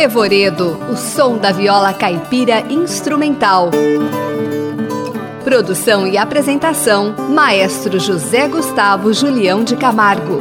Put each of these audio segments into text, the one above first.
Revoredo, o som da viola caipira instrumental. Produção e apresentação: Maestro José Gustavo Julião de Camargo.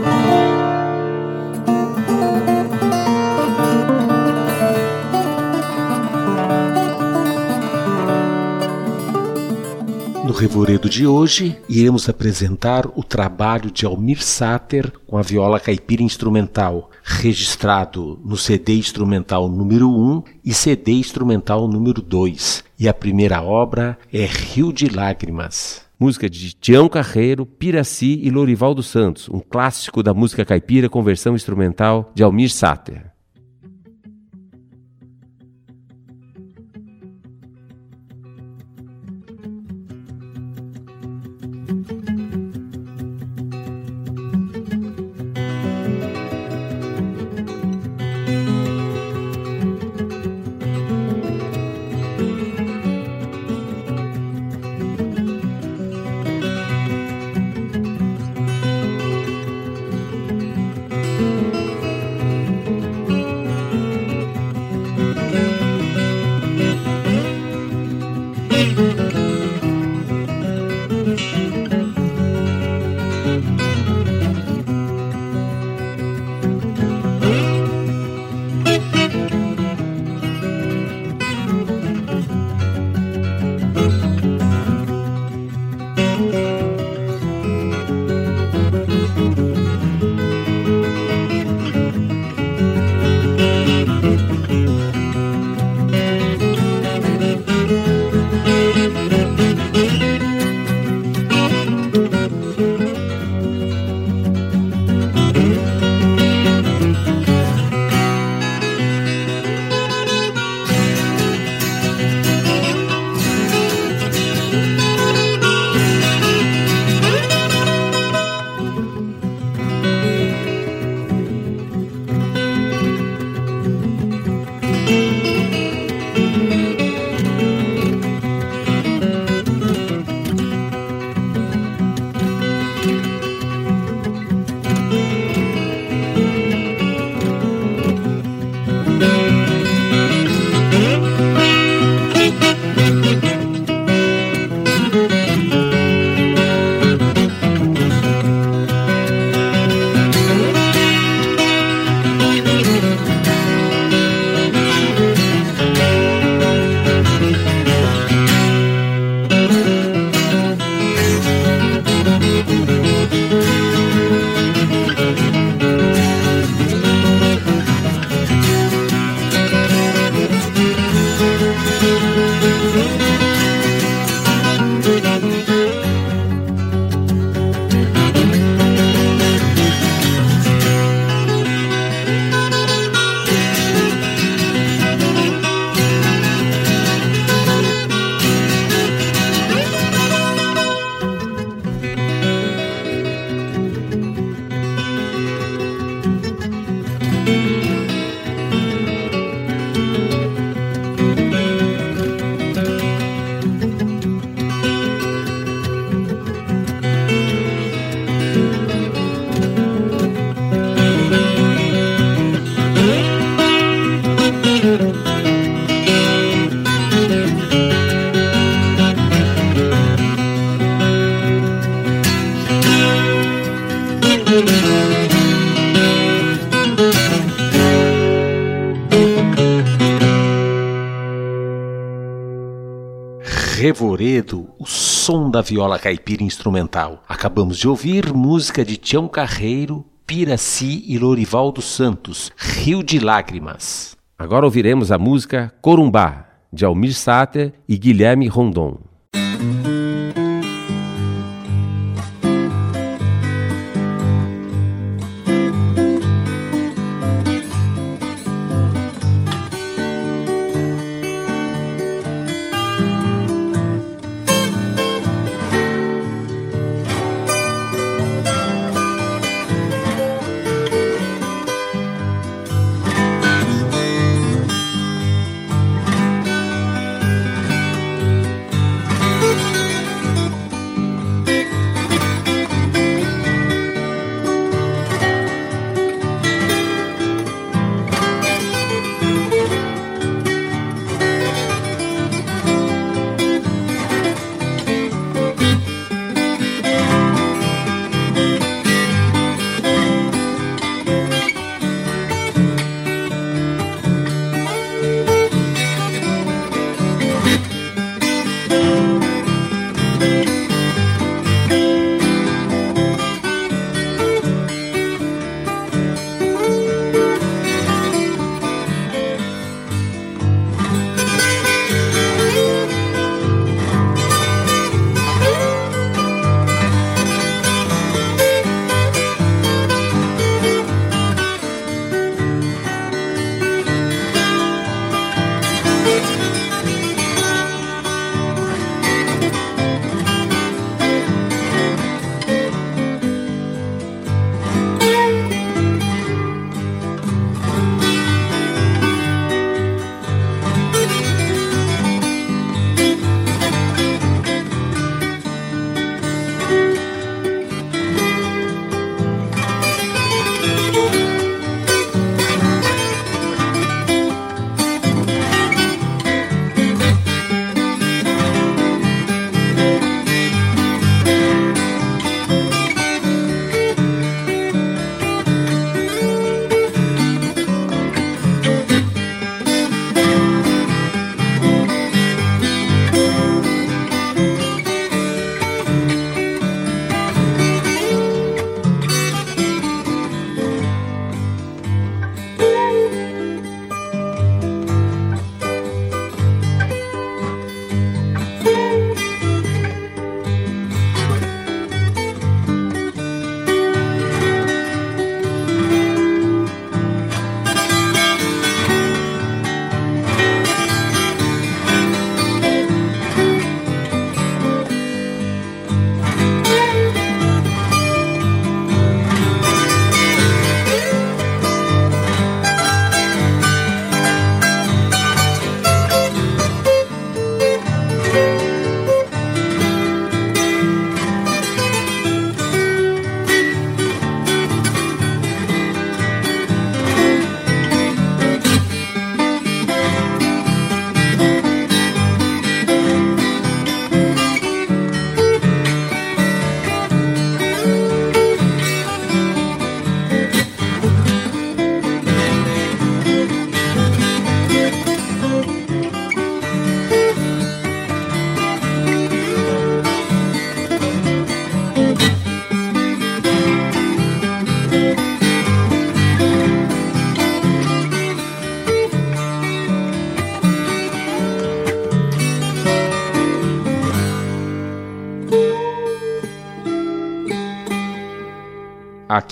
No Revoredo de hoje, iremos apresentar o trabalho de Almir Sater com a viola caipira instrumental, registrado no CD instrumental número 1 e CD instrumental número 2. E a primeira obra é Rio de Lágrimas. Música de Tião Carreiro, Piraci e Lorival dos Santos, um clássico da música caipira com versão instrumental de Almir Sater. Da viola caipira instrumental. Acabamos de ouvir música de Tião Carreiro, Piraci e Lorival dos Santos, Rio de Lágrimas. Agora ouviremos a música Corumbá, de Almir Sater e Guilherme Rondon.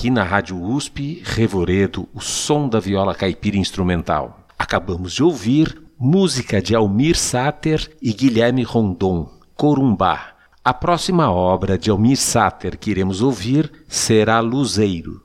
Aqui na Rádio USP, Revoredo, o som da viola caipira instrumental. Acabamos de ouvir música de Almir Sater e Guilherme Rondon, Corumbá. A próxima obra de Almir Sater que iremos ouvir será Luzeiro.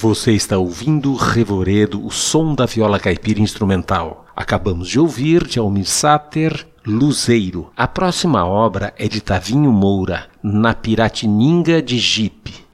Você está ouvindo Revoredo, o som da viola caipira instrumental. Acabamos de ouvir de Almir Sater, Luzeiro. A próxima obra é de Tavinho Moura, na Piratininga de Jipe.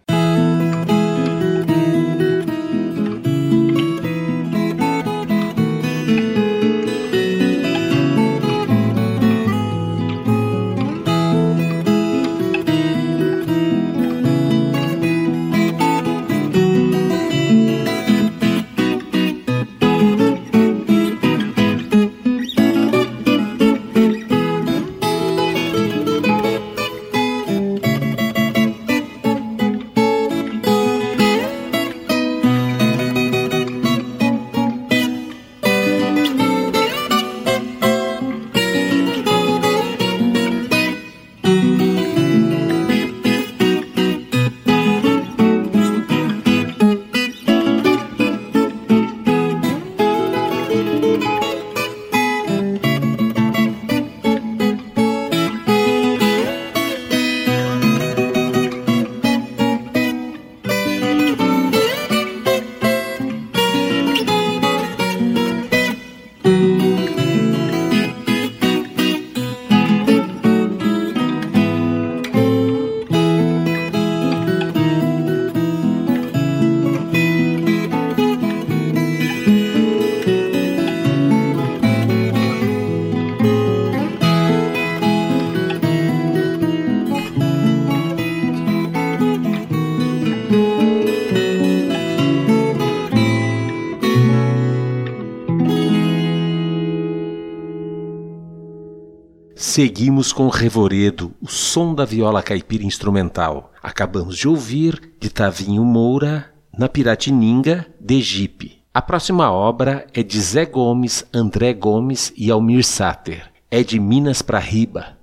Seguimos com Revoredo, o som da viola caipira instrumental. Acabamos de ouvir de Tavinho Moura, na Piratininga, de Jipe. A próxima obra é de Zé Gomes, André Gomes e Almir Sater. É de Minas para Riba.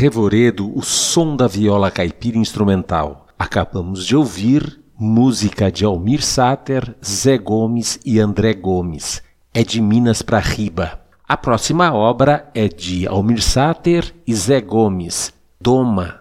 Revoredo, o som da viola caipira instrumental. Acabamos de ouvir música de Almir Sater, Zé Gomes e André Gomes. É de Minas para Riba. A próxima obra é de Almir Sater e Zé Gomes, Doma.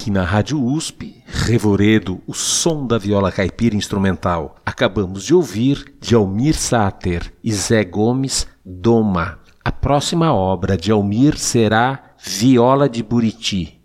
Aqui na Rádio USP, Revoredo, o som da viola caipira instrumental. Acabamos de ouvir de Almir Sater e Zé Gomes, Doma. A próxima obra de Almir será Viola de Buriti.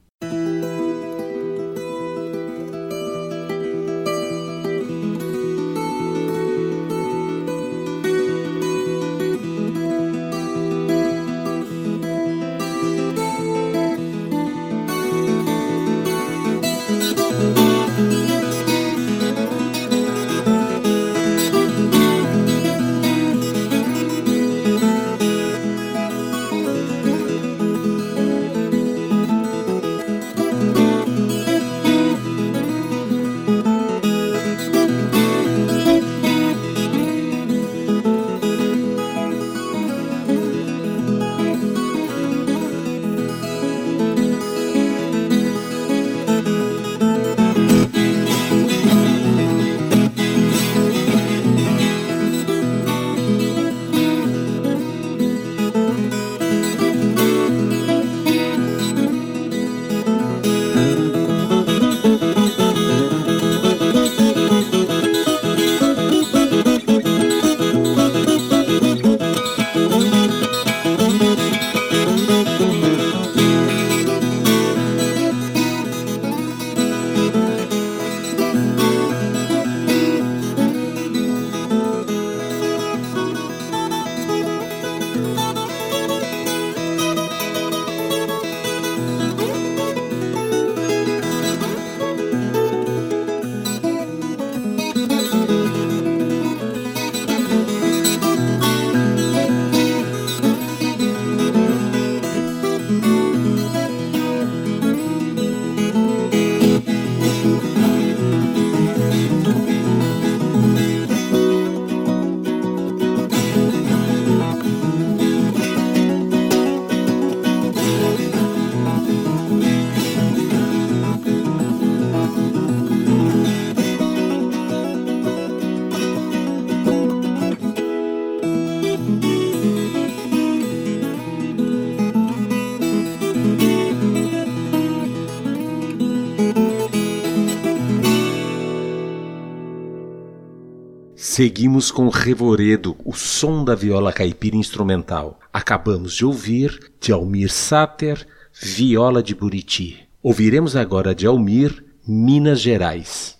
Seguimos com Revoredo, o som da viola caipira instrumental. Acabamos de ouvir de Almir Sater, Viola de Buriti. Ouviremos agora de Almir, Minas Gerais.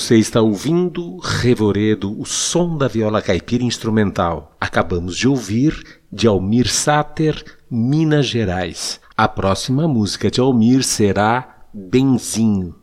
Você está ouvindo Revoredo, o som da viola caipira instrumental. Acabamos de ouvir de Almir Sater, Minas Gerais. A próxima música de Almir será Benzinho.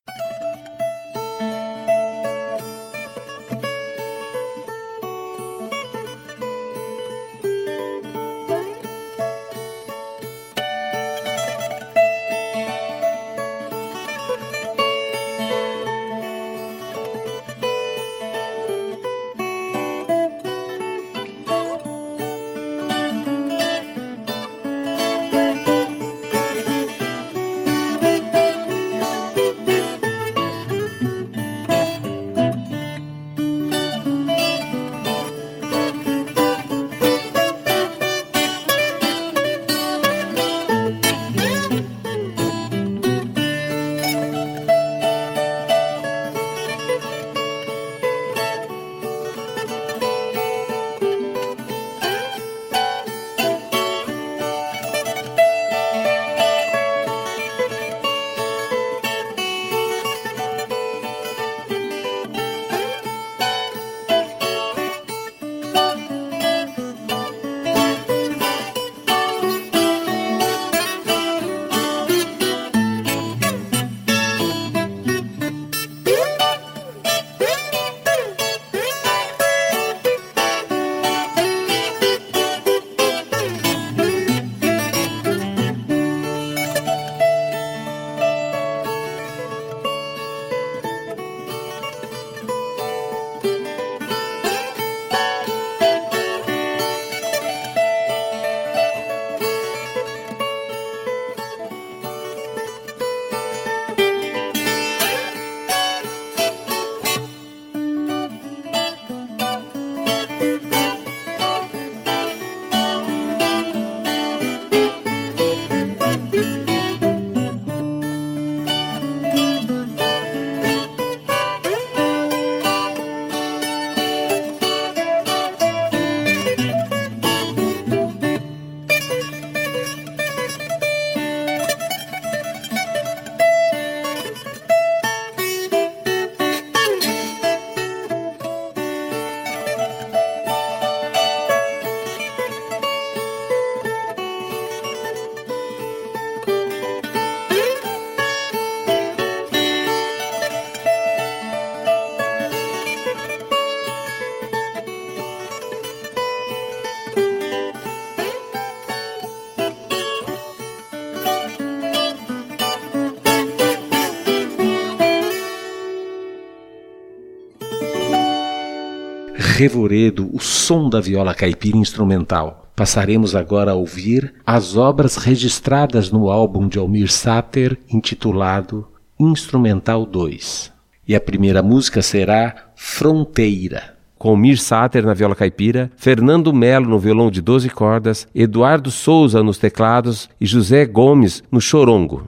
Revoredo, o som da viola caipira instrumental. Passaremos agora a ouvir as obras registradas no álbum de Almir Sater intitulado Instrumental 2. E a primeira música será Fronteira. Com Mir Sater na viola caipira, Fernando Melo no violão de 12 cordas, Eduardo Souza nos teclados e José Gomes no chorongo.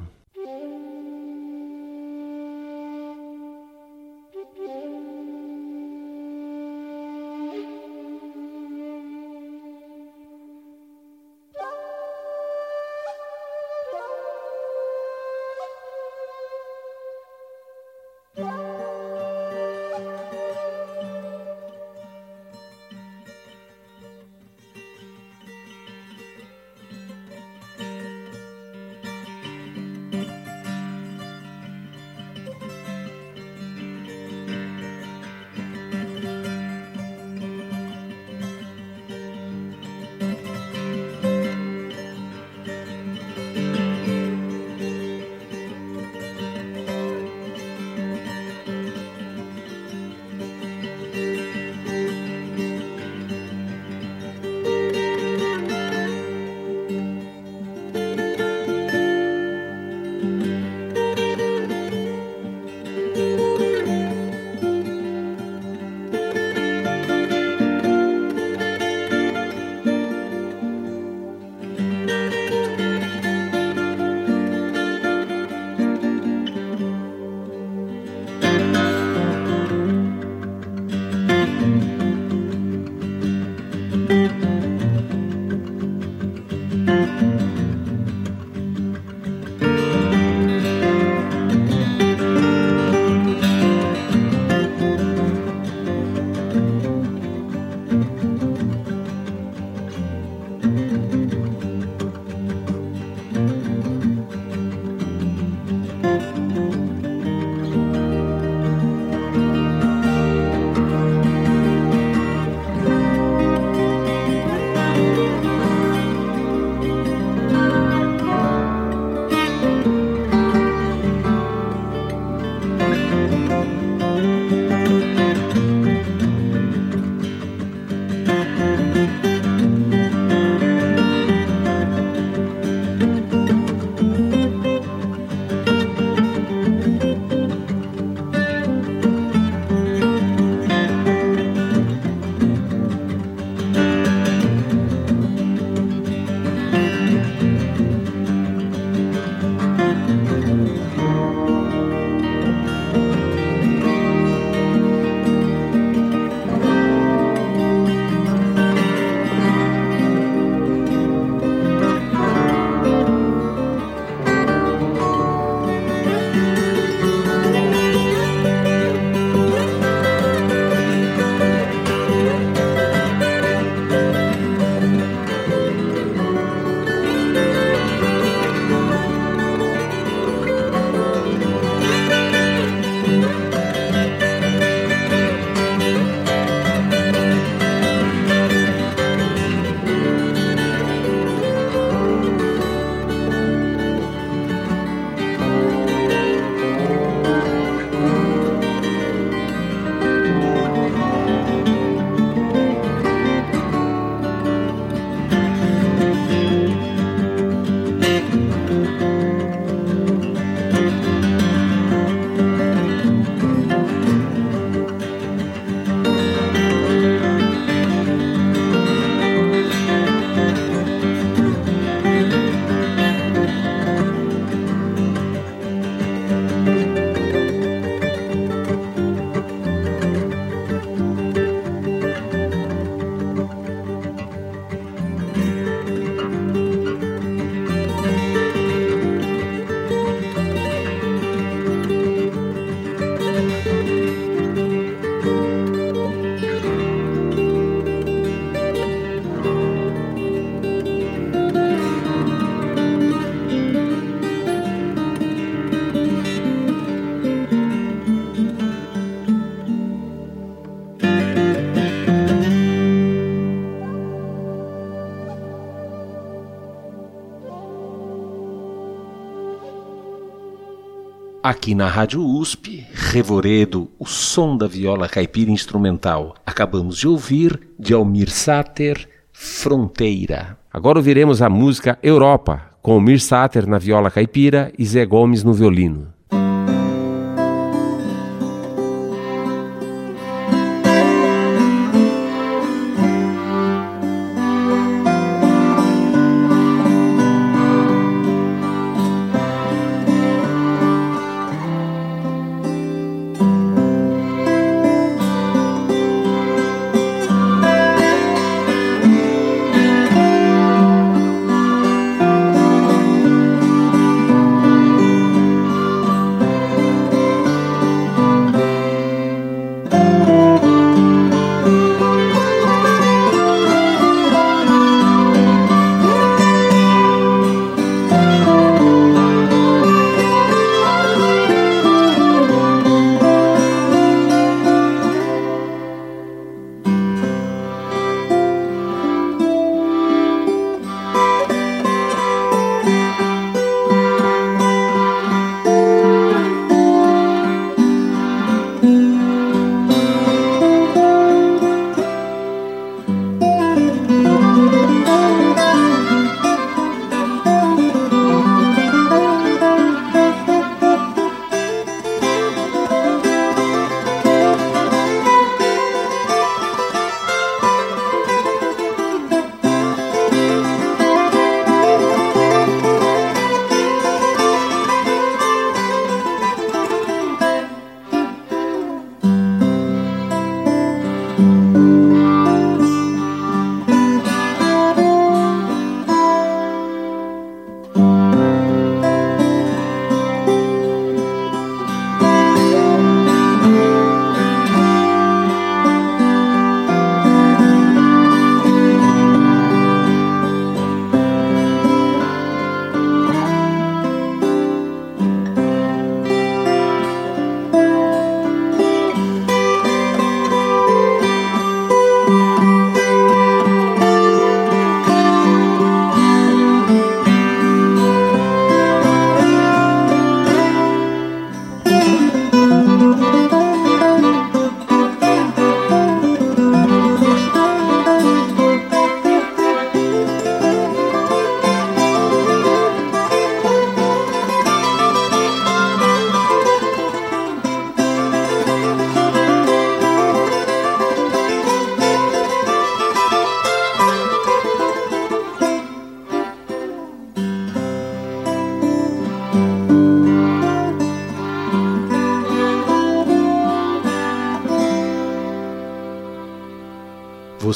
Aqui na Rádio USP, Revoredo, o som da viola caipira instrumental. Acabamos de ouvir de Almir Sater, Fronteira. Agora ouviremos a música Europa, com Almir Sater na viola caipira e Zé Gomes no violino.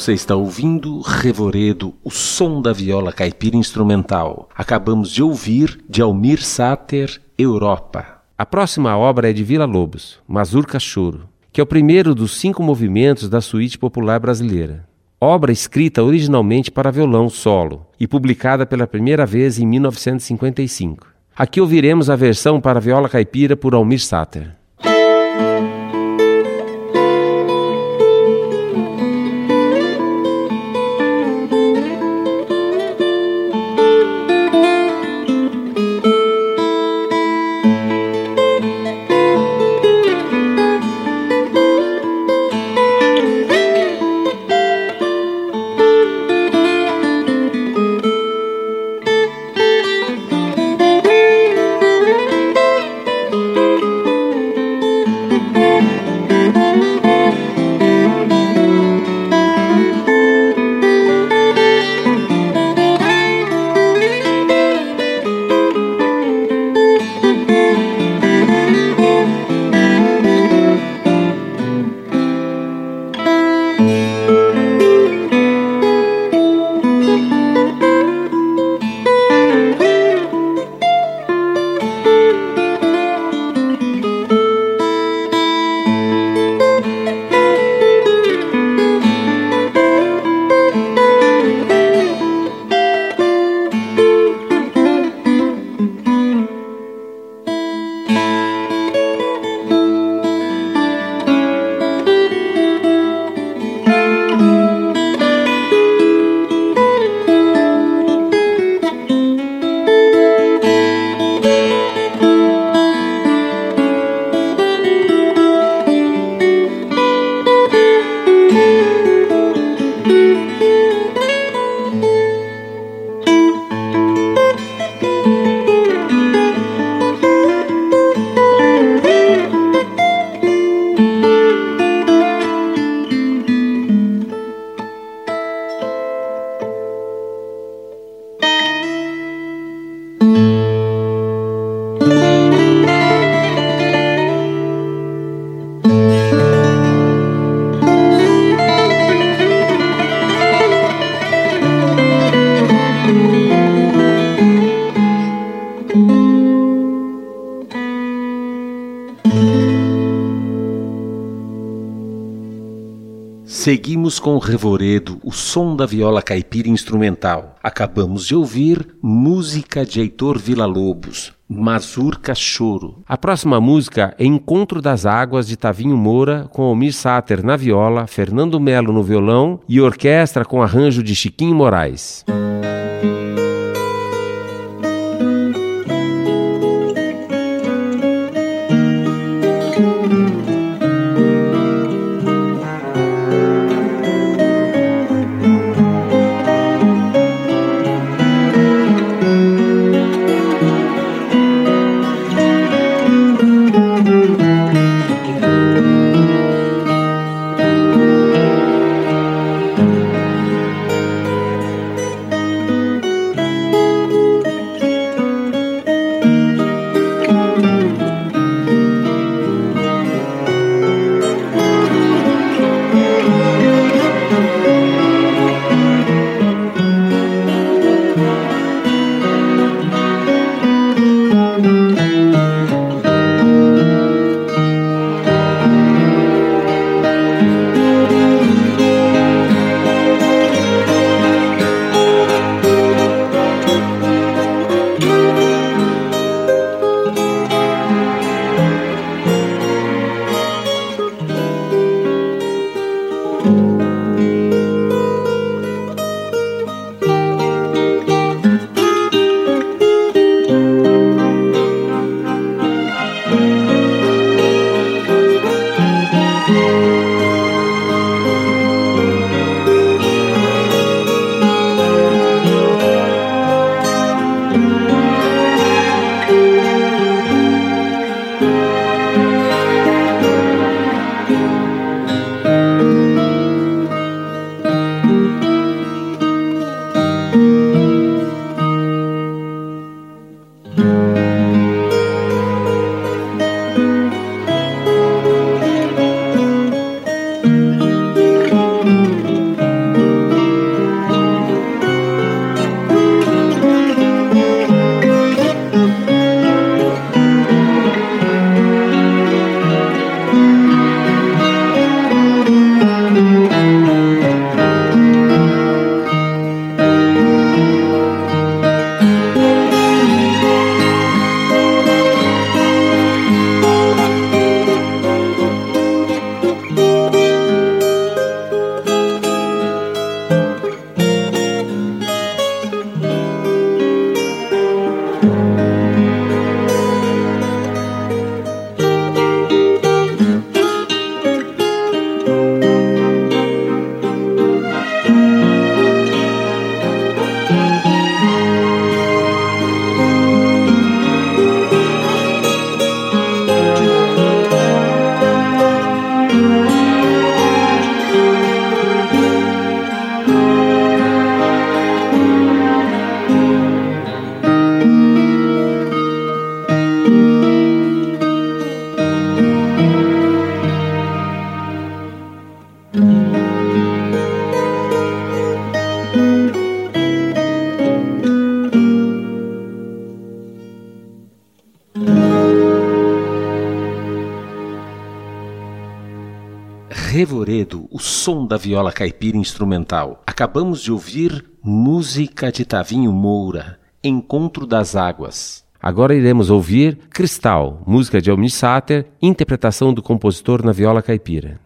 Você está ouvindo Revoredo, o som da viola caipira instrumental. Acabamos de ouvir de Almir Sater, Europa. A próxima obra é de Vila Lobos, Mazurca Choro, que é o primeiro dos cinco movimentos da suíte popular brasileira. Obra escrita originalmente para violão solo e publicada pela primeira vez em 1955. Aqui ouviremos a versão para viola caipira por Almir Sater. Seguimos com o Revoredo, o som da viola caipira instrumental. Acabamos de ouvir música de Heitor Villa-Lobos, Mazurca Choro. A próxima música é Encontro das Águas de Tavinho Moura, com Almir Sater na viola, Fernando Melo no violão e orquestra com arranjo de Chiquinho Moraes. Revoredo, o som da viola caipira instrumental. Acabamos de ouvir Música de Tavinho Moura, Encontro das Águas. Agora iremos ouvir Cristal, música de Sater, interpretação do compositor na viola caipira.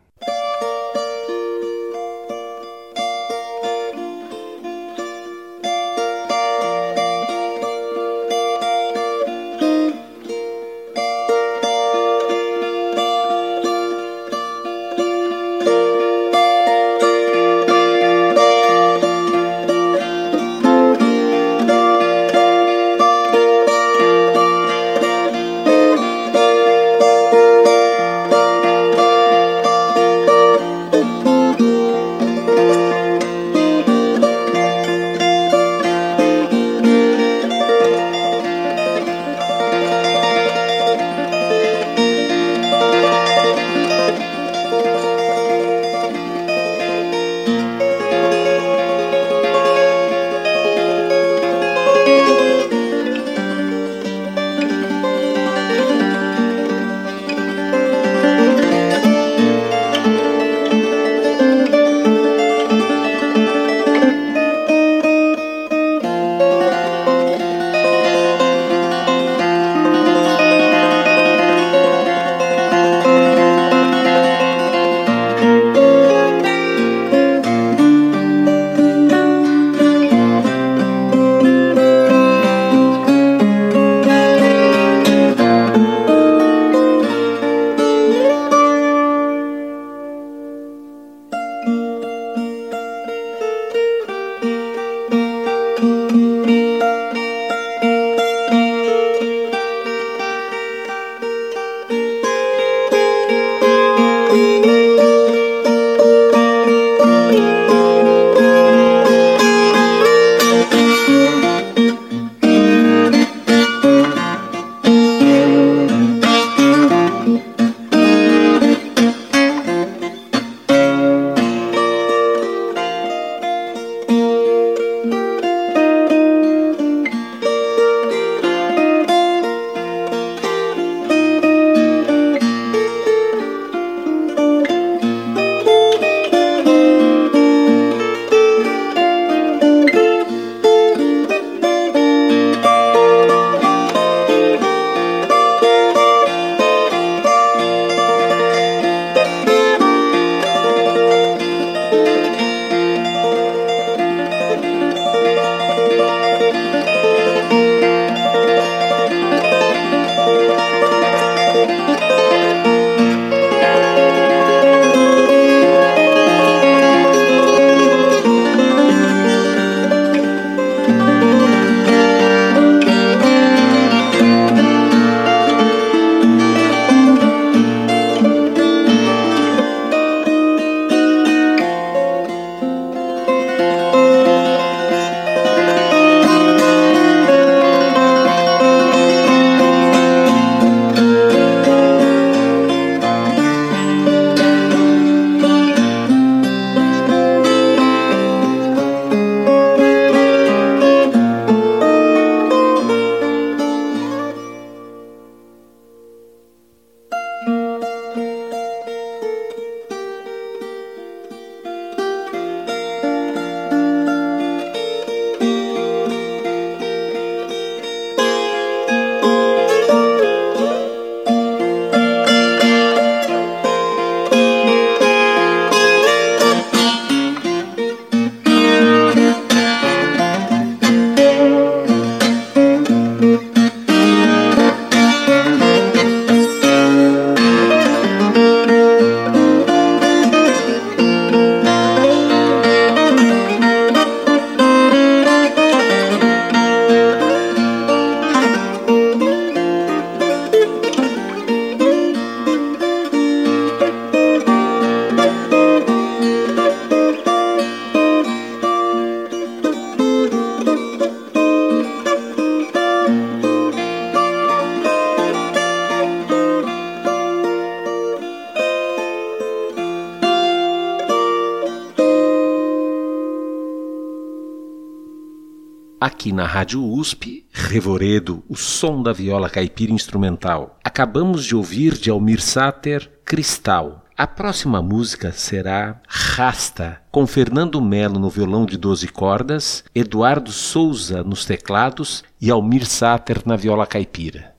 Rádio USP, Revoredo, o som da viola caipira instrumental. Acabamos de ouvir de Almir Sater, Cristal. A próxima música será Rasta, com Fernando Melo no violão de 12 cordas, Eduardo Souza nos teclados e Almir Sater na viola caipira.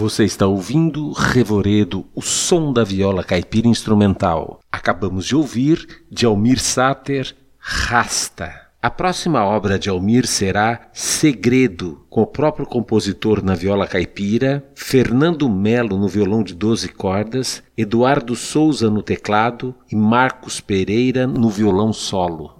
Você está ouvindo Revoredo, o som da viola caipira instrumental. Acabamos de ouvir de Almir Sater, Rasta. A próxima obra de Almir será Segredo, com o próprio compositor na viola caipira, Fernando Melo no violão de 12 cordas, Eduardo Souza no teclado e Marcos Pereira no violão solo.